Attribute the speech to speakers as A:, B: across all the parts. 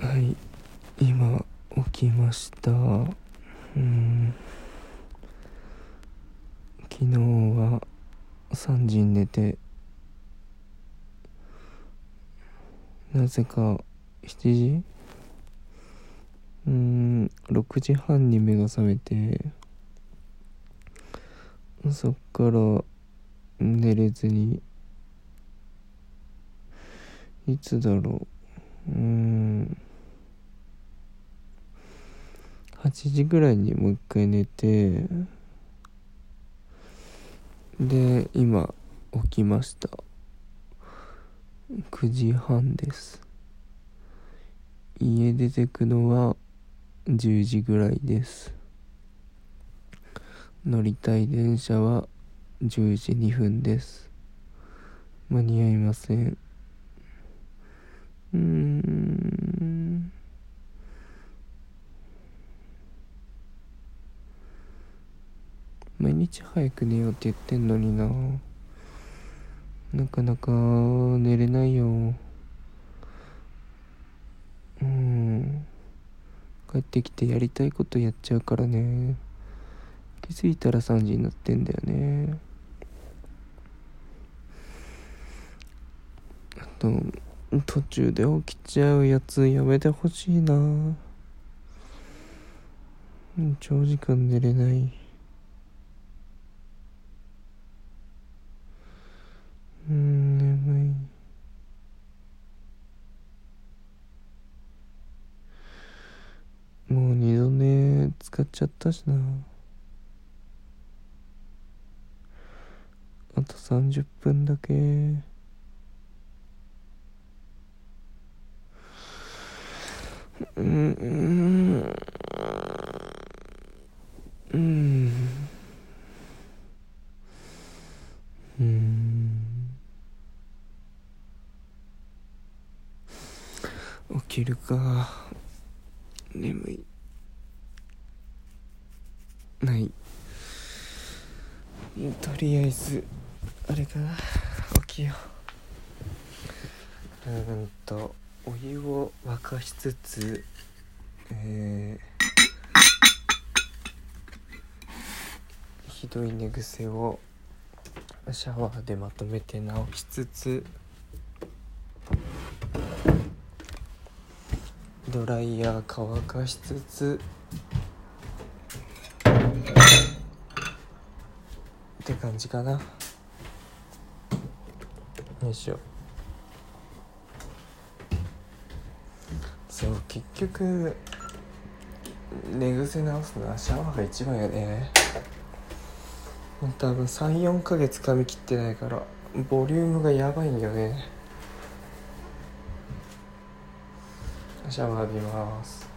A: はい。今起きました。うん。昨日は3時に寝てなぜか7時？うん6時半に目が覚めてそっから寝れずにいつだろう。うん。8時ぐらいにもう一回寝てで今起きました。9時半です。家出てくのは10時ぐらいです。乗りたい電車は10時2分です。間に合いません。うーん。毎日早く寝ようって言ってんのにな。なかなか寝れないよ。うん。帰ってきてやりたいことやっちゃうからね。気づいたら3時になってんだよね。あと途中で起きちゃうやつやめてほしいな。うん長時間寝れないうん眠いもう二度寝使っちゃったしな。あと30分だけ。うん。うん。うん。うん。起きるか。眠い。ない。とりあえずあれかな。起きよう。うんとお湯を沸かしつつえーひどい寝癖をシャワーでまとめて直しつつドライヤー乾かしつつって感じかな。よいしょ。そう結局寝癖直すのはシャワーが一番やね。多分34ヶ月髪切ってないからボリュームがやばいんだよね。シャワー浴びます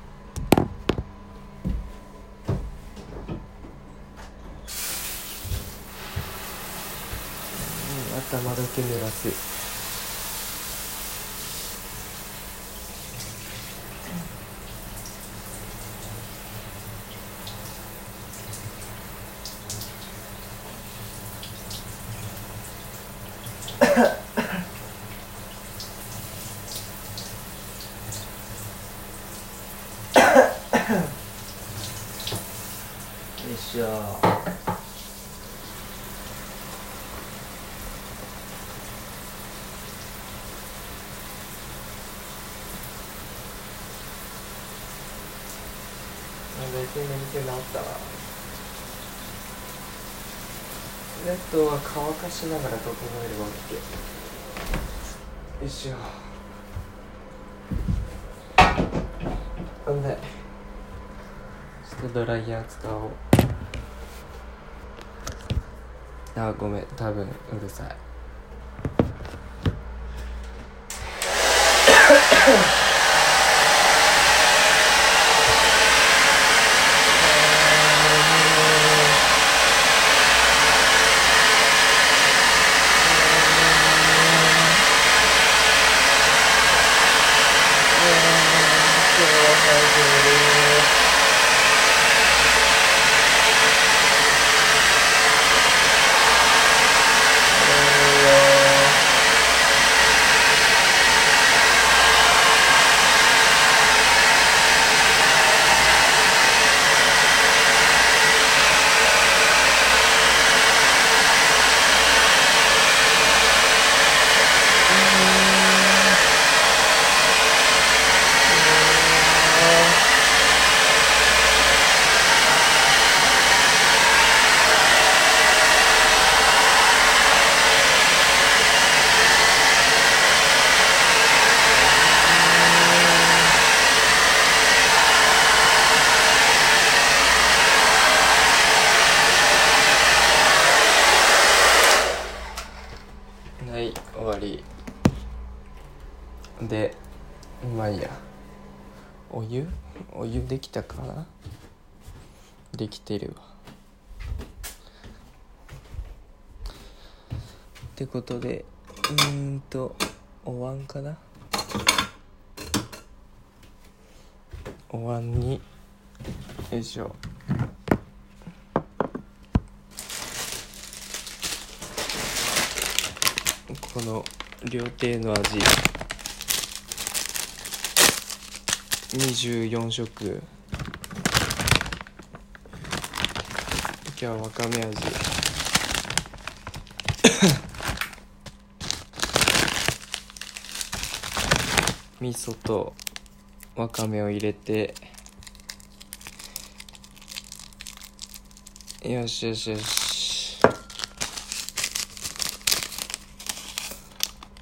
A: うん頭だけ濡らす。よいしょ。大体眠気治ったわネットは乾かしながら整えれば OK よいしょ。危ない。ちょっとドライヤー使おう。あごめん。多分うるさい。まあいいや。お湯？お湯できたかな？できてるわ。ってことでうんとお椀かな？お椀によいしょ。この料亭の味。24色。今日はわかめ味。味噌とわかめを入れて。よしよしよし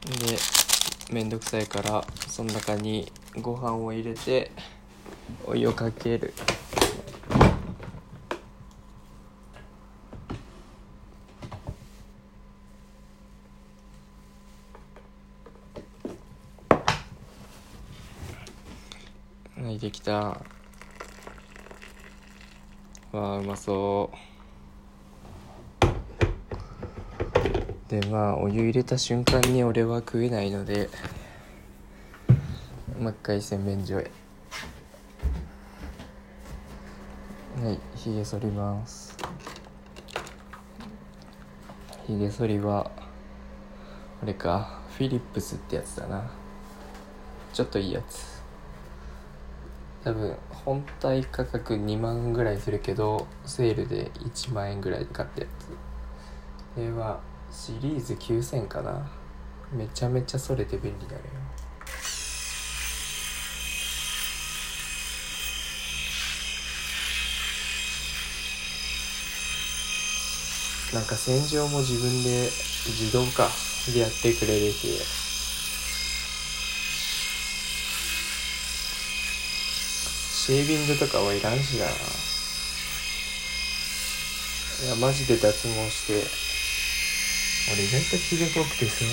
A: でめんどくさいからその中にご飯を入れてお湯をかける。はいできた。わあうまそう。でまあお湯入れた瞬間に俺は食えないのでもう一回洗面所へ。はいひげ剃ります。ひげ剃りはあれかフィリップスってやつだな。ちょっといいやつ。多分本体価格2万ぐらいするけどセールで1万円ぐらいで買ったやつ。これはシリーズ9000かな。めちゃめちゃそれて便利だね。なんか洗浄も自分で自動かでやってくれるって。シェービングとかはいらんしな。いやマジで脱毛して。俺意外とひげ濃くてさ。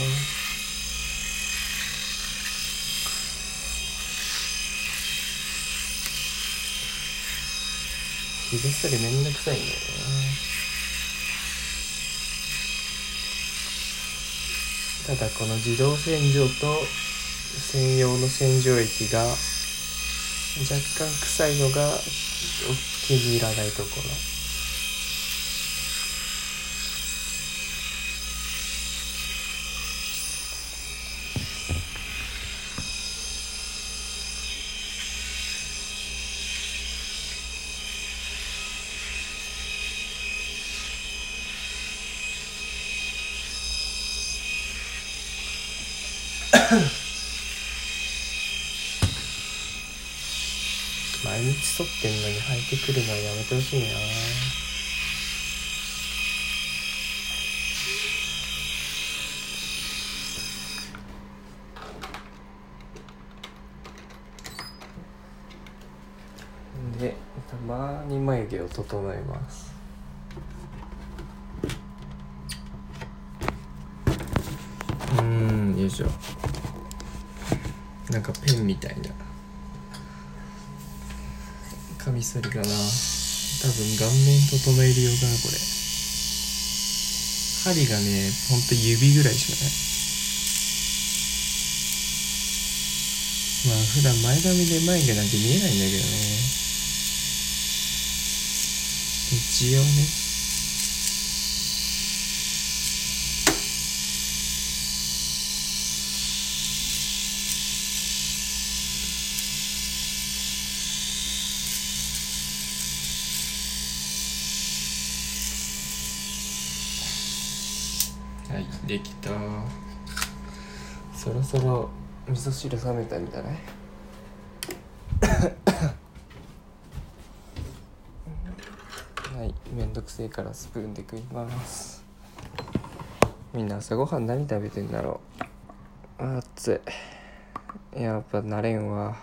A: ひげ剃りめんどくさいんだよねただこの自動洗浄と専用の洗浄液が若干臭いのが気に入らないところ。毎日剃ってんのに生えてくるのはやめてほしいな。でたまに眉毛を整えます。うーんよいしょ。なんかペンみたいな。カミソリだな。多分顔面整える用かなこれ。針がねほんと指ぐらいしかない。まあ普段前髪で眉毛なんて見えないんだけどね。一応ね。はいできた。そろそろ味噌汁冷めたんじゃない？はいめんどくせえからスプーンで食います。みんな朝ごはん何食べてんだろう？あ熱い。やっぱ慣れんわ。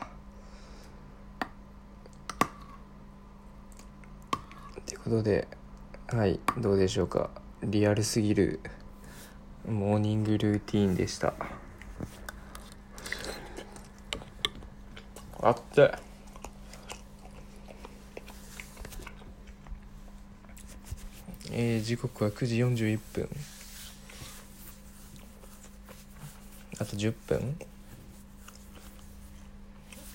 A: ってことではいどうでしょうか。リアルすぎるモーニングルーティーンでした。あって。えー、時刻は9時41分。あと10分。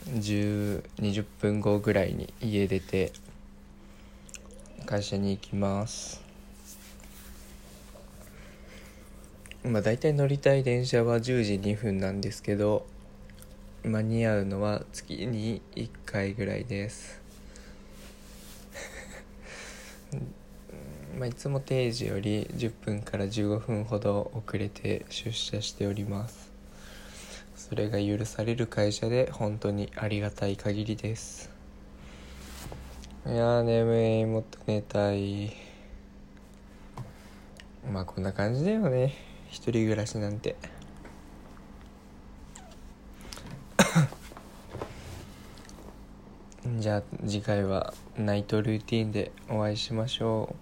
A: 1020分後ぐらいに家出て会社に行きます。まあ大体乗りたい電車は10時2分なんですけど間に合うのは月に1回ぐらいです。まあいつも定時より10分から15分ほど遅れて出社しております。それが許される会社で本当にありがたい限りです。いや眠いもっと寝たい。まあこんな感じだよね。一人暮らしなんて。じゃあ次回はナイトルーティンでお会いしましょ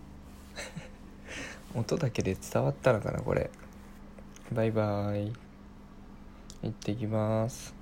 A: う。音だけで伝わったのかなこれ。バイバーイ。行ってきます。